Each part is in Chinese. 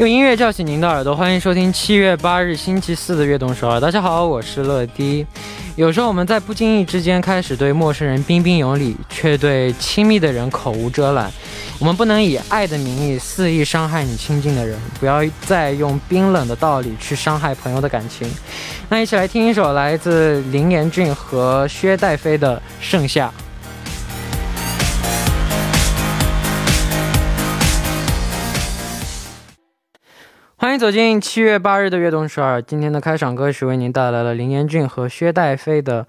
用音乐叫醒您的耳朵，欢迎收听七月八日星期四的悦动首尔。大家好，我是乐迪。有时候我们在不经意之间开始对陌生人彬彬有礼，却对亲密的人口无遮拦。我们不能以爱的名义肆意伤害你亲近的人，不要再用冰冷的道理去伤害朋友的感情。那一起来听一首来自林彦俊和薛戴飞的《盛夏》。欢迎走进七月八日的悦动十二。今天的开场歌曲为您带来了林彦俊和薛戴飞的。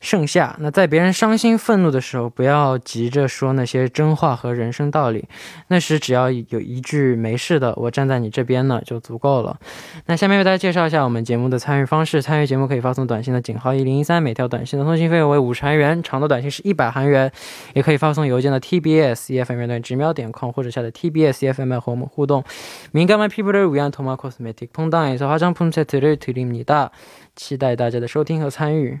盛夏，那在别人伤心愤怒的时候，不要急着说那些真话和人生道理，那时只要有一句“没事的，我站在你这边呢”就足够了。那下面为大家介绍一下我们节目的参与方式：参与节目可以发送短信的井号一零一三，每条短信的通信费用为五十韩元，长的短信是一百韩元。也可以发送邮件的 tbs efm 乐段直瞄点 com，或者下载 tbs efm 和我们互动。敏感피부를위한토마코스메틱퐁당에서화장품세트를드립니다期待大家的收听和参与。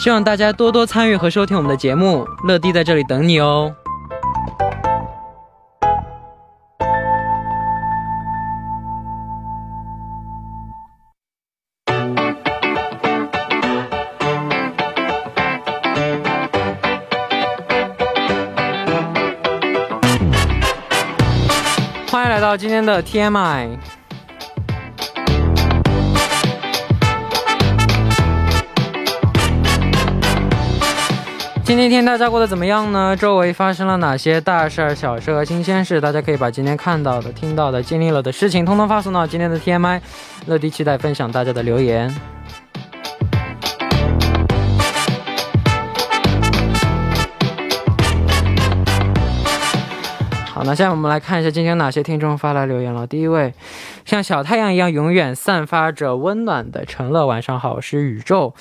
希望大家多多参与和收听我们的节目。乐迪在这里等你哦。欢迎来到今天的 TMI。今天一天大家过得怎么样呢？周围发生了哪些大事儿、小事和新鲜事？大家可以把今天看到的、听到的、经历了的事情，通通发送到今天的 TMI。乐迪期待分享大家的留言。好，那现在我们来看一下今天哪些听众发来留言了。第一位。像小太阳一样永远散发着温暖的陈乐，晚上好，我是宇宙，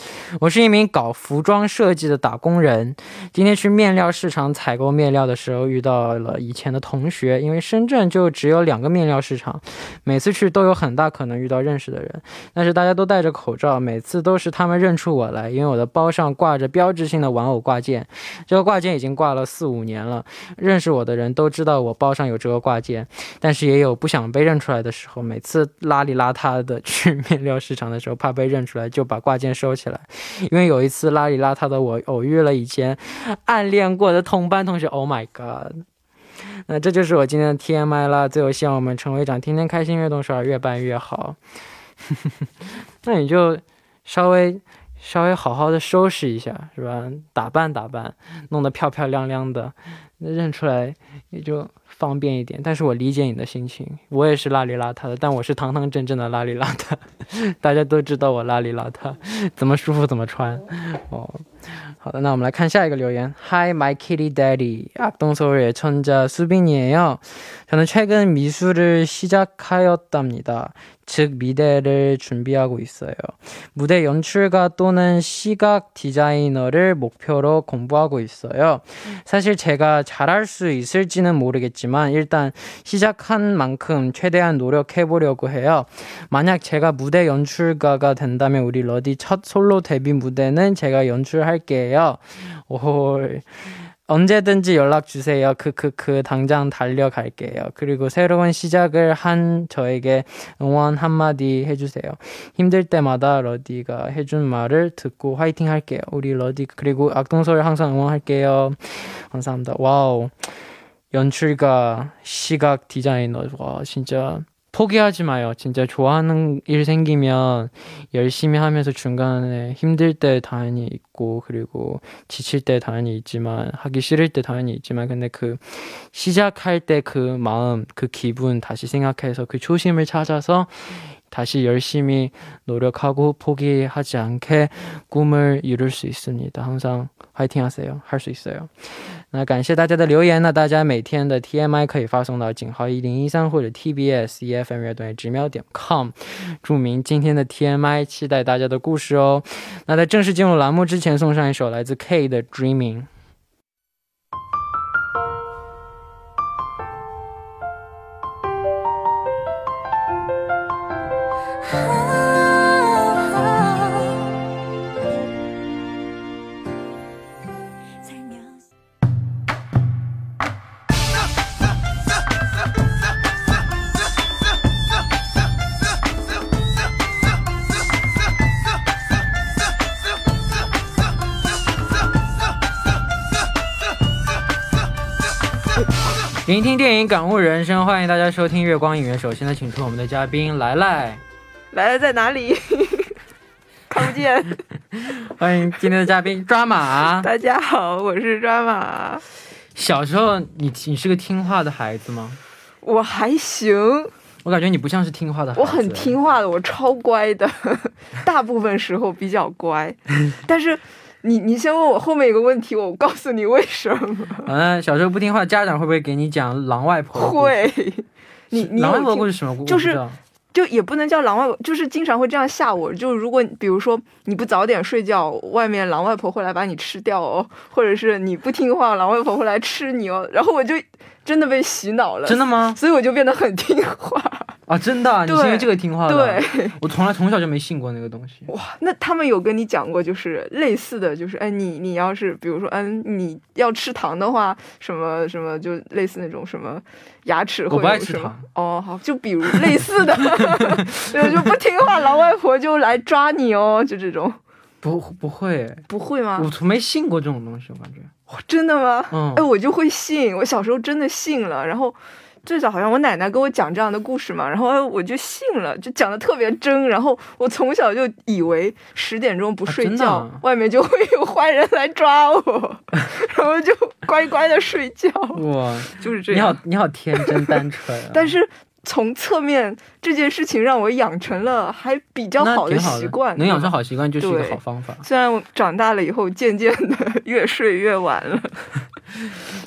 我是一名搞服装设计的打工人。今天去面料市场采购面料的时候，遇到了以前的同学。因为深圳就只有两个面料市场，每次去都有很大可能遇到认识的人，但是大家都戴着口罩，每次都是他们认出我来，因为我的包上挂着标志性的玩偶挂件，这个挂件已经挂了四五年了。认识我的人都知道我包上有这个挂件，但是也有不想被认出来的时候，每。每次邋里邋遢的去面料市场的时候，怕被认出来，就把挂件收起来。因为有一次邋里邋遢的我偶遇了以前暗恋过的同班同学，Oh my god！那这就是我今天的 TMI 啦。最后希望我们陈会长天天开心，越动手越办越好。那你就稍微稍微好好的收拾一下，是吧？打扮打扮，弄得漂漂亮亮的，认出来也就。方便一点，但是我理解你的心情，我也是邋里邋遢的，但我是堂堂正正的邋里邋遢，大家都知道我邋里邋遢，怎么舒服怎么穿，哦。好的，那我们来看下一个留言。Hi, my kitty daddy. 악동서울의 천자 수빈이에요. 저는 최근 미술을 시작하였답니다. 즉 미대를 준비하고 있어요. 무대 연출가 또는 시각 디자이너를 목표로 공부하고 있어요. 사실 제가 잘할 수 있을지는 모르겠지만 일단 시작한 만큼 최대한 노력해 보려고 해요. 만약 제가 무대 연출가가 된다면 우리 러디 첫 솔로 데뷔 무대는 제가 연출할게요. 오. 언제든지 연락 주세요. 크크크 당장 달려갈게요. 그리고 새로운 시작을 한 저에게 응원 한마디 해주세요. 힘들 때마다 러디가 해준 말을 듣고 화이팅 할게요. 우리 러디 그리고 악동소를 항상 응원할게요. 감사합니다. 와우. 연출가, 시각 디자이너. 와, 진짜 포기하지 마요. 진짜 좋아하는 일 생기면 열심히 하면서 중간에 힘들 때 당연히 있고, 그리고 지칠 때 당연히 있지만, 하기 싫을 때 당연히 있지만, 근데 그 시작할 때 그 마음, 그 기분 다시 생각해서 그 초심을 찾아서 다시 열심히 노력하고 포기하지 않게 꿈을 이룰 수 있습니다. 항상 화이팅 하세요. 할 수 있어요. 那感谢大家的留言那，大家每天的 TMI 可以发送到井号一零一三或者 TBS EFM 乐队直瞄点 com，注明今天的 TMI，期待大家的故事哦。那在正式进入栏目之前，送上一首来自 K 的 Dreaming。聆听电影，感悟人生，欢迎大家收听月光影院。首先呢，请出我们的嘉宾来 来，来来在哪里？看不见。欢迎今天的嘉宾抓马。大家好，我是抓马。小时候你你是个听话的孩子吗？我还行。我感觉你不像是听话的孩子。我很听话的，我超乖的，大部分时候比较乖，但是。你你先问我后面一个问题，我告诉你为什么。嗯，小时候不听话，家长会不会给你讲狼外婆？会。你你狼外婆故事什么故事？就是，就也不能叫狼外婆，就是经常会这样吓我。就如果比如说你不早点睡觉，外面狼外婆会来把你吃掉哦，或者是你不听话，狼外婆会来吃你哦。然后我就真的被洗脑了。真的吗？所以我就变得很听话。啊，真的，你是因为这个听话的。对，我从来从小就没信过那个东西。哇，那他们有跟你讲过，就是类似的就是，哎，你你要是比如说，嗯，你要吃糖的话，什么什么，就类似那种什么牙齿会有什么？哦，好，就比如类似的，对，就不听话，老外婆就来抓你哦，就这种。不不会，不会吗？我从没信过这种东西，我感觉。真的吗？嗯。哎，我就会信，我小时候真的信了，然后。最早好像我奶奶跟我讲这样的故事嘛，然后我就信了，就讲的特别真，然后我从小就以为十点钟不睡觉，外面就会有坏人来抓我，然后就乖乖的睡觉。哇，就是这样。你好，你好天真单纯。但是。从侧面这件事情让我养成了还比较好的习惯，能养成好习惯就是一个好方法。虽然我长大了以后渐渐的 越睡越晚了，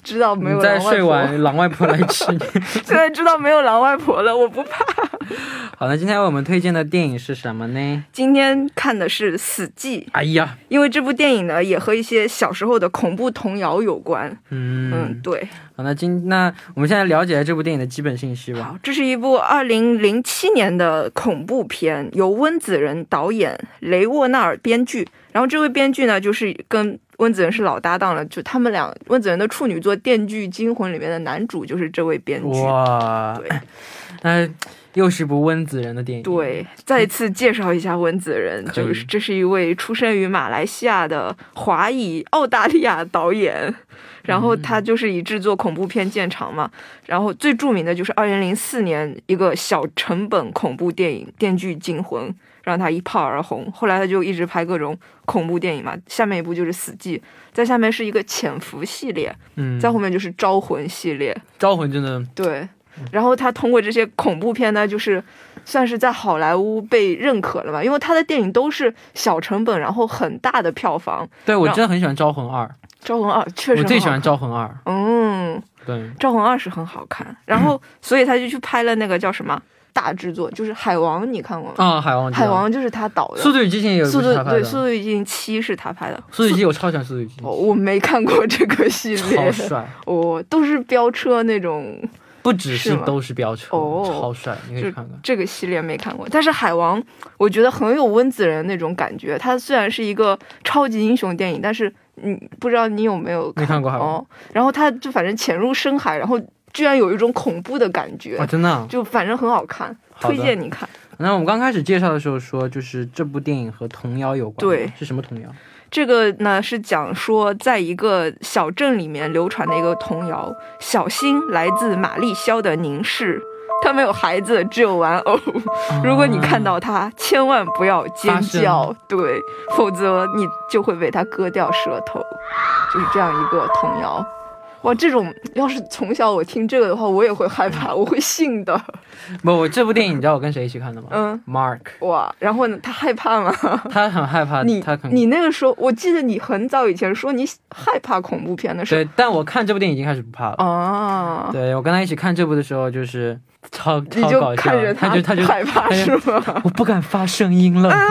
知道没有再睡晚狼外婆来吃你。现在知道没有狼外婆了，我不怕。好了，今天我们推荐的电影是什么呢？今天看的是《死寂》。哎呀，因为这部电影呢也和一些小时候的恐怖童谣有关。嗯，对。好，那今那我们现在了解这部电影的基本信息吧。好，这是一部二零零七年的恐怖片，由温子仁导演，雷沃纳尔编剧。然后这位编剧呢，就是跟温子仁是老搭档了，就他们俩温子仁的处女作《电锯惊魂》里面的男主就是这位编剧。哇，对，那又是部温子仁的电影。对，再次介绍一下温子仁，就是这是一位出生于马来西亚的华裔澳大利亚导演。然后他就是以制作恐怖片见长嘛，然后最著名的就是二零零四年一个小成本恐怖电影《电锯惊魂》，让他一炮而红。后来他就一直拍各种恐怖电影嘛，下面一部就是《死寂》，在下面是一个《潜伏》系列，嗯，在后面就是《招魂》系列，《招魂》真的对。然后他通过这些恐怖片呢，就是算是在好莱坞被认可了吧，因为他的电影都是小成本，然后很大的票房。对我真的很喜欢《招魂二》。招魂二确实，我最喜欢招魂二。嗯，对，招魂二是很好看。然后，所以他就去拍了那个叫什么大制作，就是《海王》，你看过吗？啊，《海王》海王就是他导的。速度与激情也速度对，速度与激情七是他拍的。速度与激情我超喜欢速度与激情。我没看过这个系列。好帅。哦，都是飙车那种。不只是都是飙车，哦，超帅，你可以看看。这个系列没看过，但是《海王》我觉得很有温子仁那种感觉。它虽然是一个超级英雄电影，但是。你，不知道你有没有没看过哦？然后他就反正潜入深海，然后居然有一种恐怖的感觉啊！真的，就反正很好看，推荐你看。那我们刚开始介绍的时候说，就是这部电影和童谣有关，对，是什么童谣？这个呢是讲说，在一个小镇里面流传的一个童谣：小心来自玛丽肖的凝视。他没有孩子，只有玩偶。如果你看到他，千万不要尖叫，对，否则你就会被他割掉舌头。就是这样一个童谣。哇，这种要是从小我听这个的话，我也会害怕，我会信的。不，我这部电影你知道我跟谁一起看的吗？嗯，Mark。哇，然后呢？他害怕吗？他很害怕。你他你那个时候，我记得你很早以前说你害怕恐怖片的时候。对，但我看这部电影已经开始不怕了。啊。对，我跟他一起看这部的时候，就是超超搞笑。看着他就他就害怕是吗？我不敢发声音了。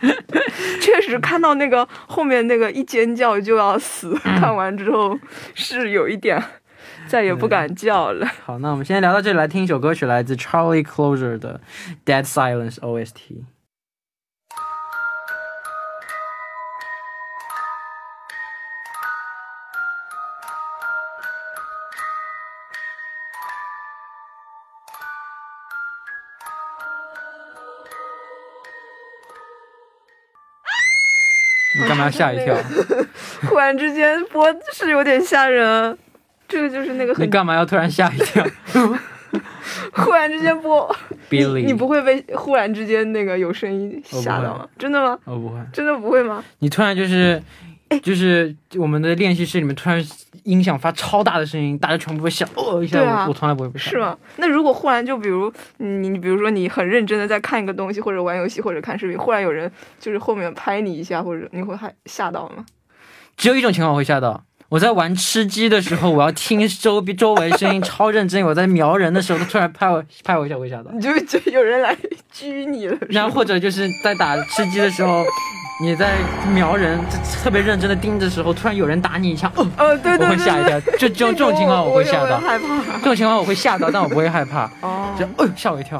确实看到那个后面那个一尖叫就要死，看完之后是有一点再也不敢叫了。好，那我们先聊到这里，来听一首歌曲，来自 Charlie Closer 的《Dead Silence》OST。吓一跳？忽然之间播是有点吓人，这个就是那个。你干嘛要突然吓一跳？忽然之间播，Billy，你不会被忽然之间那个有声音吓到吗？真的吗？我不会，真的不会吗？你突然就是。就是我们的练习室里面突然音响发超大的声音，大家全部会笑哦一下，我我从来不会被吓。是吗？那如果忽然就比如你你比如说你很认真的在看一个东西，或者玩游戏，或者看视频，忽然有人就是后面拍你一下，或者你会害吓到吗？只有一种情况会吓到。我在玩吃鸡的时候，我要听周边周围声音超认真。我在瞄人的时候，他突然拍我拍我一下，我会吓到。你就觉得有人来狙你了。然后或者就是在打吃鸡的时候。你在瞄人，特别认真的盯着时候，突然有人打你一枪，哦，对对我会吓一跳。就这种 这种情况我会吓到，害怕。这种情况我会吓到，但我不会害怕。哦，就哦吓我一跳。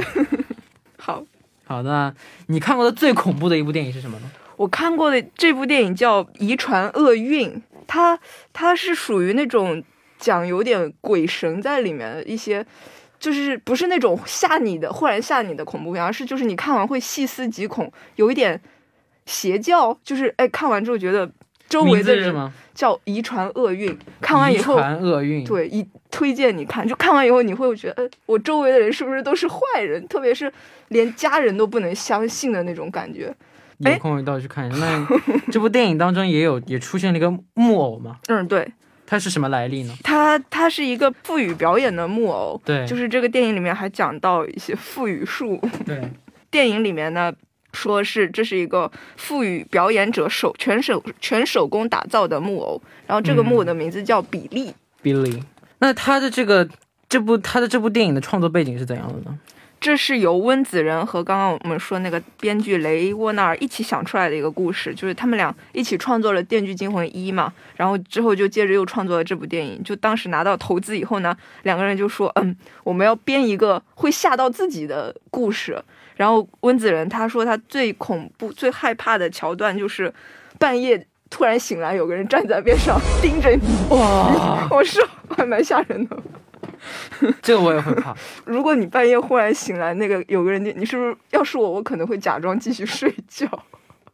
好，好的。你看过的最恐怖的一部电影是什么呢？我看过的这部电影叫《遗传厄运》，它它是属于那种讲有点鬼神在里面的一些，就是不是那种吓你的、忽然吓你的恐怖片，而是就是你看完会细思极恐，有一点。邪教就是哎，看完之后觉得周围的人叫遗传厄运。看完以后，遗传厄运。对，一推荐你看，就看完以后你会觉得，我周围的人是不是都是坏人？特别是连家人都不能相信的那种感觉。有空一道去看一下。那这部电影当中也有也出现了一个木偶吗？嗯，对。它是什么来历呢？它它是一个腹语表演的木偶。对。就是这个电影里面还讲到一些腹语术。对。电影里面呢。说是这是一个赋予表演者手全手全手工打造的木偶，然后这个木偶的名字叫比利。比利，那他的这个这部他的这部电影的创作背景是怎样的呢？这是由温子仁和刚刚我们说那个编剧雷沃纳尔一起想出来的一个故事，就是他们俩一起创作了《电锯惊魂一》嘛，然后之后就接着又创作了这部电影。就当时拿到投资以后呢，两个人就说，嗯，我们要编一个会吓到自己的故事。然后温子仁他说他最恐怖、最害怕的桥段就是半夜突然醒来，有个人站在边上盯着你。哇！我说还蛮吓人的。这个我也会怕。如果你半夜忽然醒来，那个有个人，你是不是？要是我，我可能会假装继续睡觉。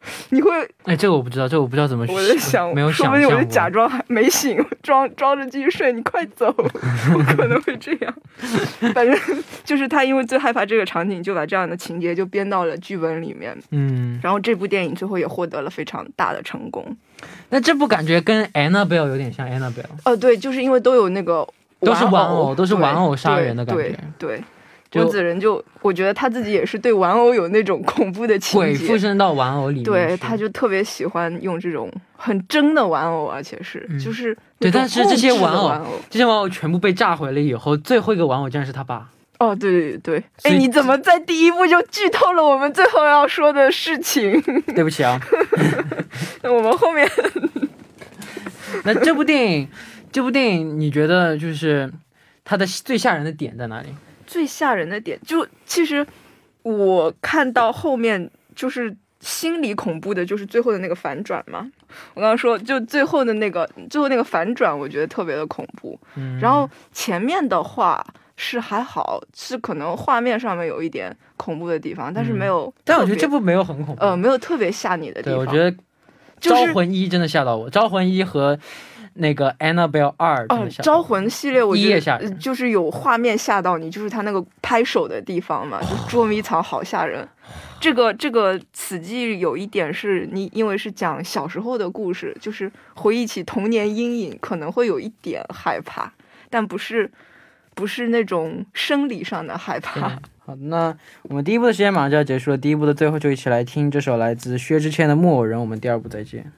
你会哎，这个我不知道，这个我不知道怎么。我在想，没有想说不定我就假装还没醒，装装着继续睡。你快走，我可能会这样。反正就是他，因为最害怕这个场景，就把这样的情节就编到了剧本里面。嗯，然后这部电影最后也获得了非常大的成功。那这部感觉跟 Annabelle 有点像 Annabelle。哦，对，就是因为都有那个都是玩偶，都是玩偶杀人的感觉。对。温子仁就，我觉得他自己也是对玩偶有那种恐怖的情节，鬼附身到玩偶里面。对，他就特别喜欢用这种很真的玩偶，而且是就是对，但是这些玩偶，这些玩偶全部被炸毁了以后，最后一个玩偶竟然是他爸。哦，对对对，哎，你怎么在第一部就剧透了我们最后要说的事情？对不起啊，那我们后面，那这部电影，这部电影你觉得就是它的最吓人的点在哪里？最吓人的点，就其实我看到后面就是心理恐怖的，就是最后的那个反转嘛。我刚刚说，就最后的那个最后那个反转，我觉得特别的恐怖。嗯，然后前面的话是还好，是可能画面上面有一点恐怖的地方，但是没有。但我觉得这部没有很恐怖，呃，没有特别吓你的地方。对，我觉得《招魂一》真的吓到我，《招魂一》和。那个 Annabelle 二哦，招魂系列我觉得就是有画面吓到你，就是他那个拍手的地方嘛，就捉迷藏好吓人。这个这个此季有一点是你因为是讲小时候的故事，就是回忆起童年阴影，可能会有一点害怕，但不是不是那种生理上的害怕。好，那我们第一部的时间马上就要结束了，第一部的最后就一起来听这首来自薛之谦的《木偶人》，我们第二部再见。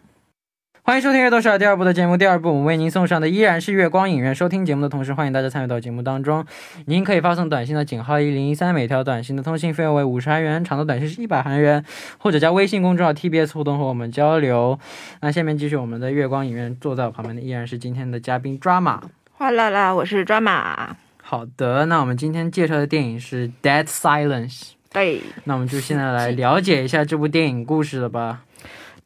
欢迎收听《阅读少》第二部的节目。第二部我们为您送上的依然是月光影院。收听节目的同时，欢迎大家参与到节目当中。您可以发送短信的井号一零一三，每条短信的通信费用为五十韩元，长的短信是一百韩元，或者加微信公众号 TBS 互动和我们交流。那下面继续我们的月光影院，坐在我旁边的依然是今天的嘉宾抓马。哗啦啦，我是抓马。好的，那我们今天介绍的电影是《Dead Silence》。对，那我们就现在来了解一下这部电影故事了吧。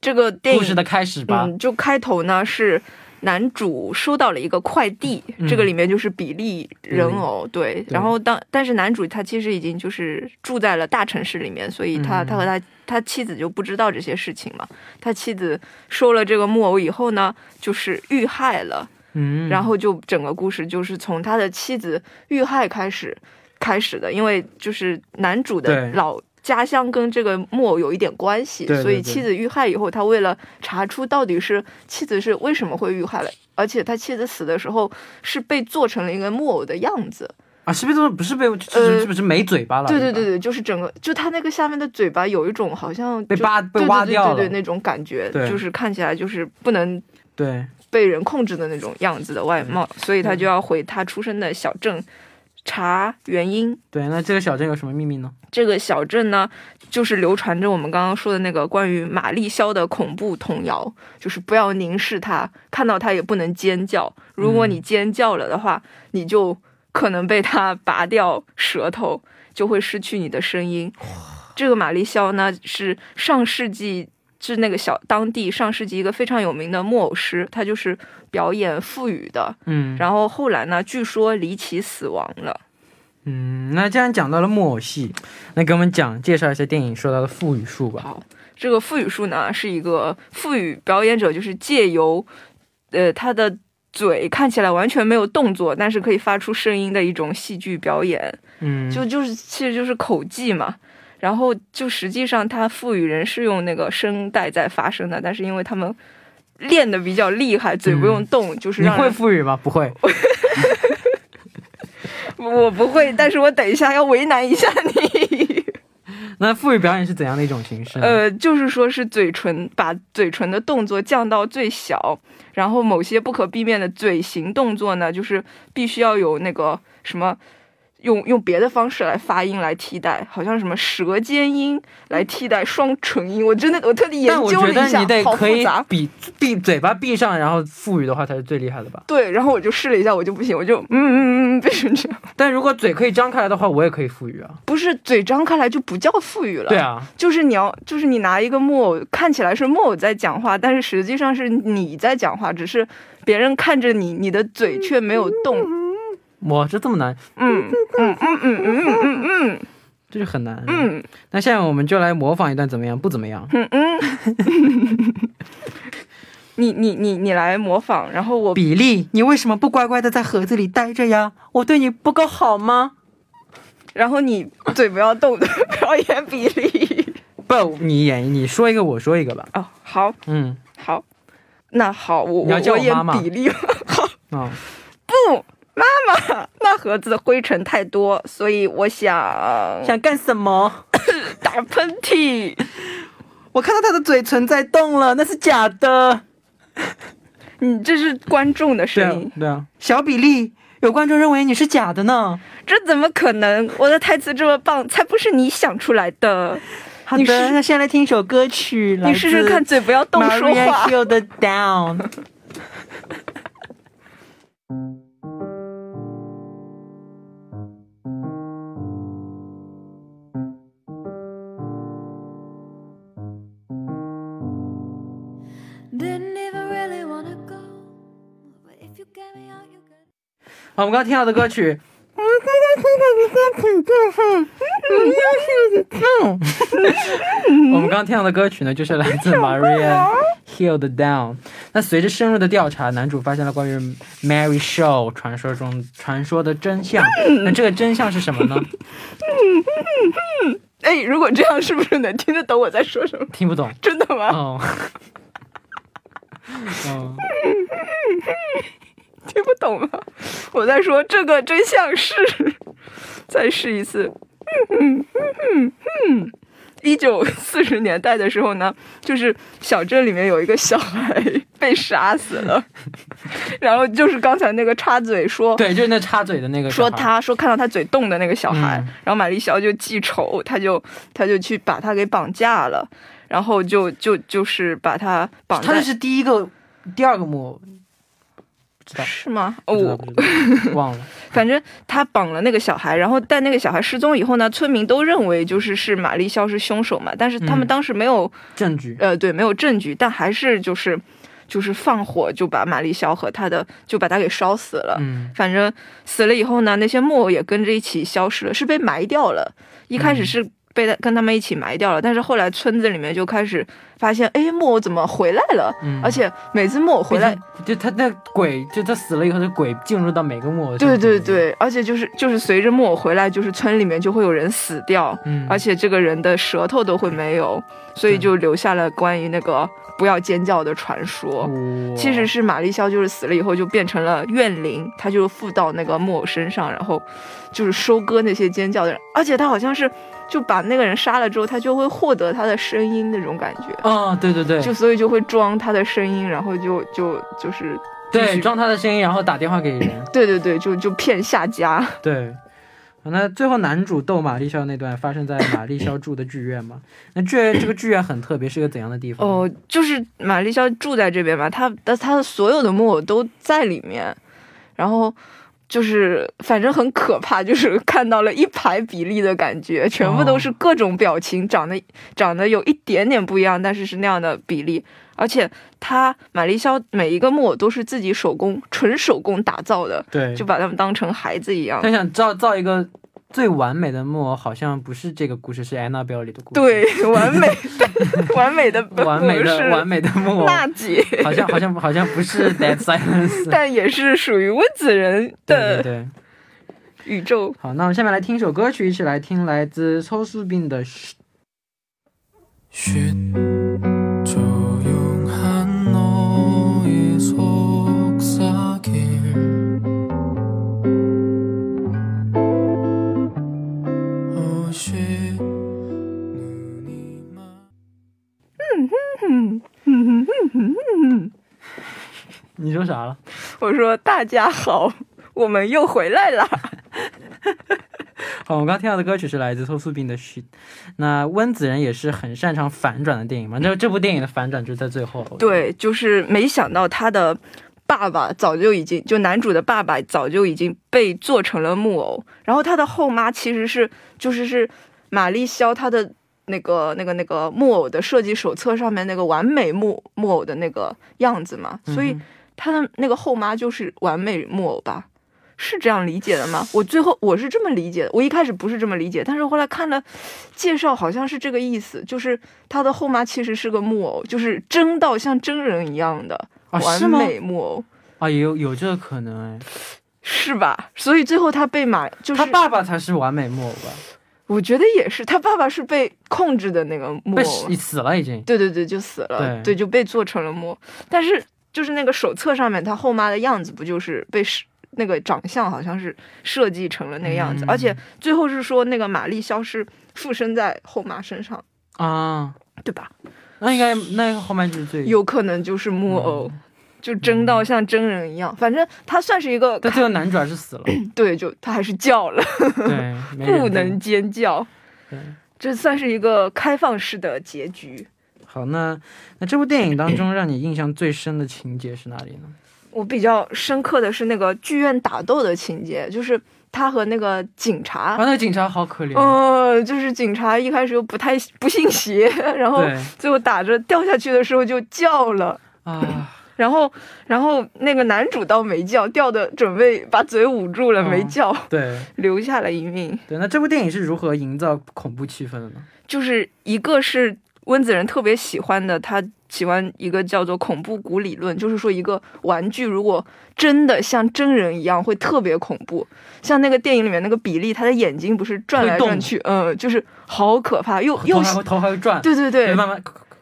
这个电影故事的开始吧，嗯，就开头呢是男主收到了一个快递，这个里面就是比利人偶，对，然后当但是男主他其实已经就是住在了大城市里面，所以他他和他他妻子就不知道这些事情嘛，他妻子收了这个木偶以后呢，就是遇害了，嗯，然后就整个故事就是从他的妻子遇害开始开始的，因为就是男主的老。家乡跟这个木偶有一点关系，所以妻子遇害以后，他为了查出到底是妻子是为什么会遇害了，而且他妻子死的时候是被做成了一个木偶的样子。啊，是被做不是被呃是不是没嘴巴了？对对对对，就是整个就他那个下面的嘴巴有一种好像被扒被挖掉了。那种感觉，就是看起来就是不能对。被人控制的那种样子的外貌，所以他就要回他出生的小镇。查原因。对，那这个小镇有什么秘密呢？这个小镇呢，就是流传着我们刚刚说的那个关于玛丽肖的恐怖童谣，就是不要凝视它，看到它也不能尖叫。如果你尖叫了的话，你就可能被它拔掉舌头，就会失去你的声音。这个玛丽肖呢，是上世纪。是那个小当地上世纪一个非常有名的木偶师，他就是表演腹语的，嗯，然后后来呢，据说离奇死亡了，嗯，那既然讲到了木偶戏，那给我们讲介绍一下电影说到的腹语术吧。好，这个腹语术呢，是一个腹语表演者，就是借由，呃，他的嘴看起来完全没有动作，但是可以发出声音的一种戏剧表演，嗯，就就是其实就是口技嘛。然后就实际上，他赋予人是用那个声带在发声的，但是因为他们练的比较厉害，嘴不用动，就是你会赋予吗？不会，我不会，但是我等一下要为难一下你。那赋予表演是怎样的一种形式？呃，就是说是嘴唇把嘴唇的动作降到最小，然后某些不可避免的嘴型动作呢，就是必须要有那个什么。用用别的方式来发音来替代，好像什么舌尖音来替代双唇音，我真的我特地研究了一下，好复杂。闭闭嘴巴闭上，然后腹语的话才是最厉害的吧？对，然后我就试了一下，我就不行，我就嗯嗯嗯变成这样。但如果嘴可以张开来的话，我也可以腹语啊。不是嘴张开来就不叫腹语了。对啊，就是你要就是你拿一个木偶，看起来是木偶在讲话，但是实际上是你在讲话，只是别人看着你，你的嘴却没有动。哇这这么难？嗯嗯嗯嗯嗯嗯嗯。这就很难。嗯。那下面我们就来模仿一段怎么样？不怎么样。嗯嗯。你你你你来模仿然后我比例你为什么不乖乖的在盒子里待着呀？我对你不够好吗？然后你嘴不要动 的表演比例。不你演你说一个我说一个吧。哦好。嗯。好。那好我我演比例好啊 不妈妈，那盒子灰尘太多，所以我想想干什么？打喷嚏。我看到他的嘴唇在动了，那是假的。你这是观众的声音。对啊，小比利，有观众认为你是假的呢。这怎么可能？我的台词这么棒，才不是你想出来的。好的，那先来听一首歌曲。你试试看，嘴不要动说话。好，我们刚刚听到的歌曲，我们刚刚听到的歌曲呢，就是来自 Maria Healed Down。那随着深入的调查，男主发现了关于 Mary Show 传说中传说的真相。那这个真相是什么呢？哎，哎，如果这样，是不是能听得懂我在说什么？听不懂，真的吗？哦，哦，听不懂吗？我在说这个真相是，再试一次。嗯嗯嗯嗯。一九四十年代的时候呢，就是小镇里面有一个小孩 被杀死了，然后就是刚才那个插嘴说，对，就是那插嘴的那个，说他说看到他嘴动的那个小孩，然后玛丽肖就记仇，他就他就去把他给绑架了，然后就就就是把他绑，他是第一个，第二个木偶。是吗？我 忘了。反正他绑了那个小孩，然后但那个小孩失踪以后呢，村民都认为就是是玛丽肖是凶手嘛，但是他们当时没有证据。呃，对，没有证据，但还是就是就是放火就把玛丽肖和他的就把他给烧死了。嗯，反正死了以后呢，那些木偶也跟着一起消失了，是被埋掉了。一开始是。被他跟他们一起埋掉了，但是后来村子里面就开始发现，哎，木偶怎么回来了？嗯，而且每次木偶回来，就他那鬼，就他死了以后，那鬼进入到每个木偶。对对对，而且就是就是随着木偶回来，就是村里面就会有人死掉，嗯，而且这个人的舌头都会没有，所以就留下了关于那个不要尖叫的传说。其实是玛丽肖就是死了以后就变成了怨灵，他就附到那个木偶身上，然后就是收割那些尖叫的人，而且他好像是。就把那个人杀了之后，他就会获得他的声音那种感觉。哦，对对对，就所以就会装他的声音，然后就就就是对装他的声音，然后打电话给人。对对对，就就骗下家。对，那最后男主逗玛丽肖那段发生在玛丽肖住的剧院嘛？那剧院这个剧院很特别，是个怎样的地方？哦，就是玛丽肖住在这边嘛，他的他的所有的木偶都在里面，然后。就是反正很可怕，就是看到了一排比例的感觉，全部都是各种表情，长得长得有一点点不一样，但是是那样的比例。而且他玛丽肖每一个木偶都是自己手工纯手工打造的，对，就把他们当成孩子一样。他想造造一个。最完美的木偶好像不是这个故事，是安娜贝尔里的故事。对，完美的完美的 完美的完美的木偶娜姐，好像好像好像不是 Dead Silence，但也是属于温子仁的对宇宙。好，那我们下面来听一首歌曲，一起来听来自抽苏病的。你说啥了？我说大家好，我们又回来了。好，我刚听到的歌曲是来自托苏宾的《Shit》。那温子仁也是很擅长反转的电影嘛？那这部电影的反转就在最后。对，就是没想到他的爸爸早就已经，就男主的爸爸早就已经被做成了木偶，然后他的后妈其实是就是是玛丽肖他的。那个、那个、那个木偶的设计手册上面那个完美木木偶的那个样子嘛，所以他的那个后妈就是完美木偶吧？是这样理解的吗？我最后我是这么理解的，我一开始不是这么理解，但是后来看了介绍，好像是这个意思，就是他的后妈其实是个木偶，就是真到像真人一样的完美木偶啊，有有这个可能哎，是吧？所以最后他被马就是他爸爸才是完美木偶吧？我觉得也是，他爸爸是被控制的那个木偶，死了已经。对对对，就死了，对，就被做成了木偶。但是就是那个手册上面他后妈的样子，不就是被那个长相好像是设计成了那个样子，而且最后是说那个玛丽消失附身在后妈身上啊，对吧？那应该那个后面就是最有可能就是木偶。就真到像真人一样，反正他算是一个。但最后男主还是死了。对，就他还是叫了。对，不能尖叫。对，这算是一个开放式的结局。好，那那这部电影当中 让你印象最深的情节是哪里呢？我比较深刻的是那个剧院打斗的情节，就是他和那个警察。啊，那警察好可怜。嗯，就是警察一开始又不太不信邪，然后最后打着掉下去的时候就叫了。啊。然后，然后那个男主倒没叫，掉的准备把嘴捂住了，没叫，对，留下了一命。对，那这部电影是如何营造恐怖气氛的呢？就是一个是温子仁特别喜欢的，他喜欢一个叫做恐怖谷理论，就是说一个玩具如果真的像真人一样，会特别恐怖。像那个电影里面那个比利，他的眼睛不是转来转去，嗯，就是好可怕，又又头还会转，对对对，慢慢，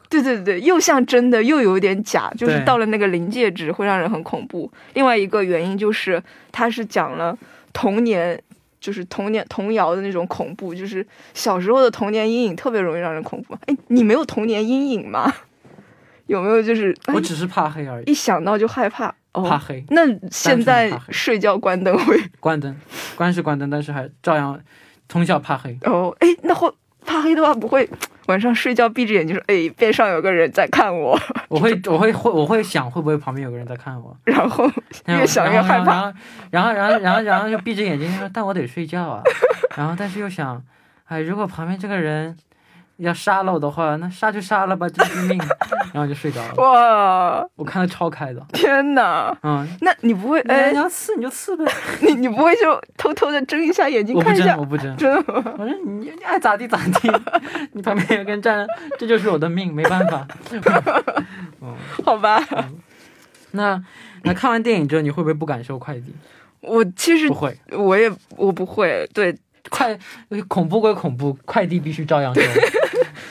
对对对，又像真的，又有点假，就是到了那个临界值会让人很恐怖。另外一个原因就是他是讲了童年。就是童年童谣的那种恐怖，就是小时候的童年阴影特别容易让人恐怖。哎，你没有童年阴影吗？有没有？就是我只是怕黑而已，一想到就害怕。哦怕黑。那现在睡觉关灯会？关灯，关是关灯，但是还照样通宵怕黑。哦，哎，那会怕黑的话不会？晚上睡觉闭着眼睛说：“哎，边上有个人在看我。”我会，我会，会，我会想会不会旁边有个人在看我。然后越想越害怕。然后，然后，然后，然后，然后就闭着眼睛说：“但我得睡觉啊。”然后，但是又想，哎，如果旁边这个人。要杀了我的话，那杀就杀了吧，这是命。然后就睡着了。哇，我看的超开的。天哪！嗯，那你不会？哎，你要刺你就刺呗。你你不会就偷偷的睁一下眼睛看一下？我不睁，我不睁。真的吗？反正你你爱咋地咋地。你旁边有个人站，这就是我的命，没办法。哦，好吧。那那看完电影之后，你会不会不敢收快递？我其实不会，我也我不会。对，快恐怖归恐怖，快递必须照样收。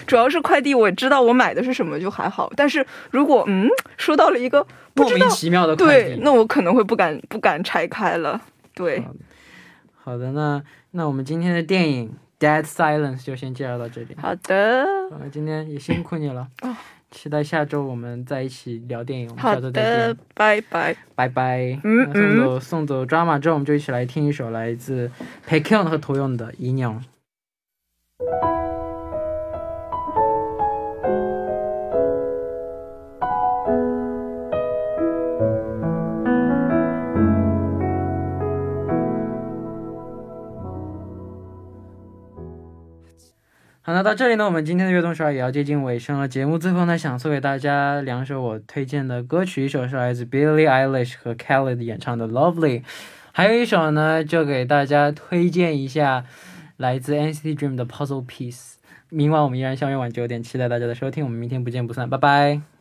主要是快递，我知道我买的是什么就还好。但是如果嗯收到了一个莫名其妙的快递，那我可能会不敢不敢拆开了。对，好的，那那我们今天的电影《Dead Silence》就先介绍到这里。好的，那今天也辛苦你了。期待下周我们在一起聊电影。好的，拜拜，拜拜。嗯送走送走 drama 之后，我们就一起来听一首来自 p e k y o n 和 Toyon 的《姨娘》。好，那到这里呢，我们今天的悦动十二也要接近尾声了。节目最后呢，想送给大家两首我推荐的歌曲，一首是来自 Billie Eilish 和 Kelly 演唱的 Lovely，还有一首呢，就给大家推荐一下来自 NCT Dream 的 Puzzle Piece。明晚我们依然相约晚九点，期待大家的收听，我们明天不见不散，拜拜。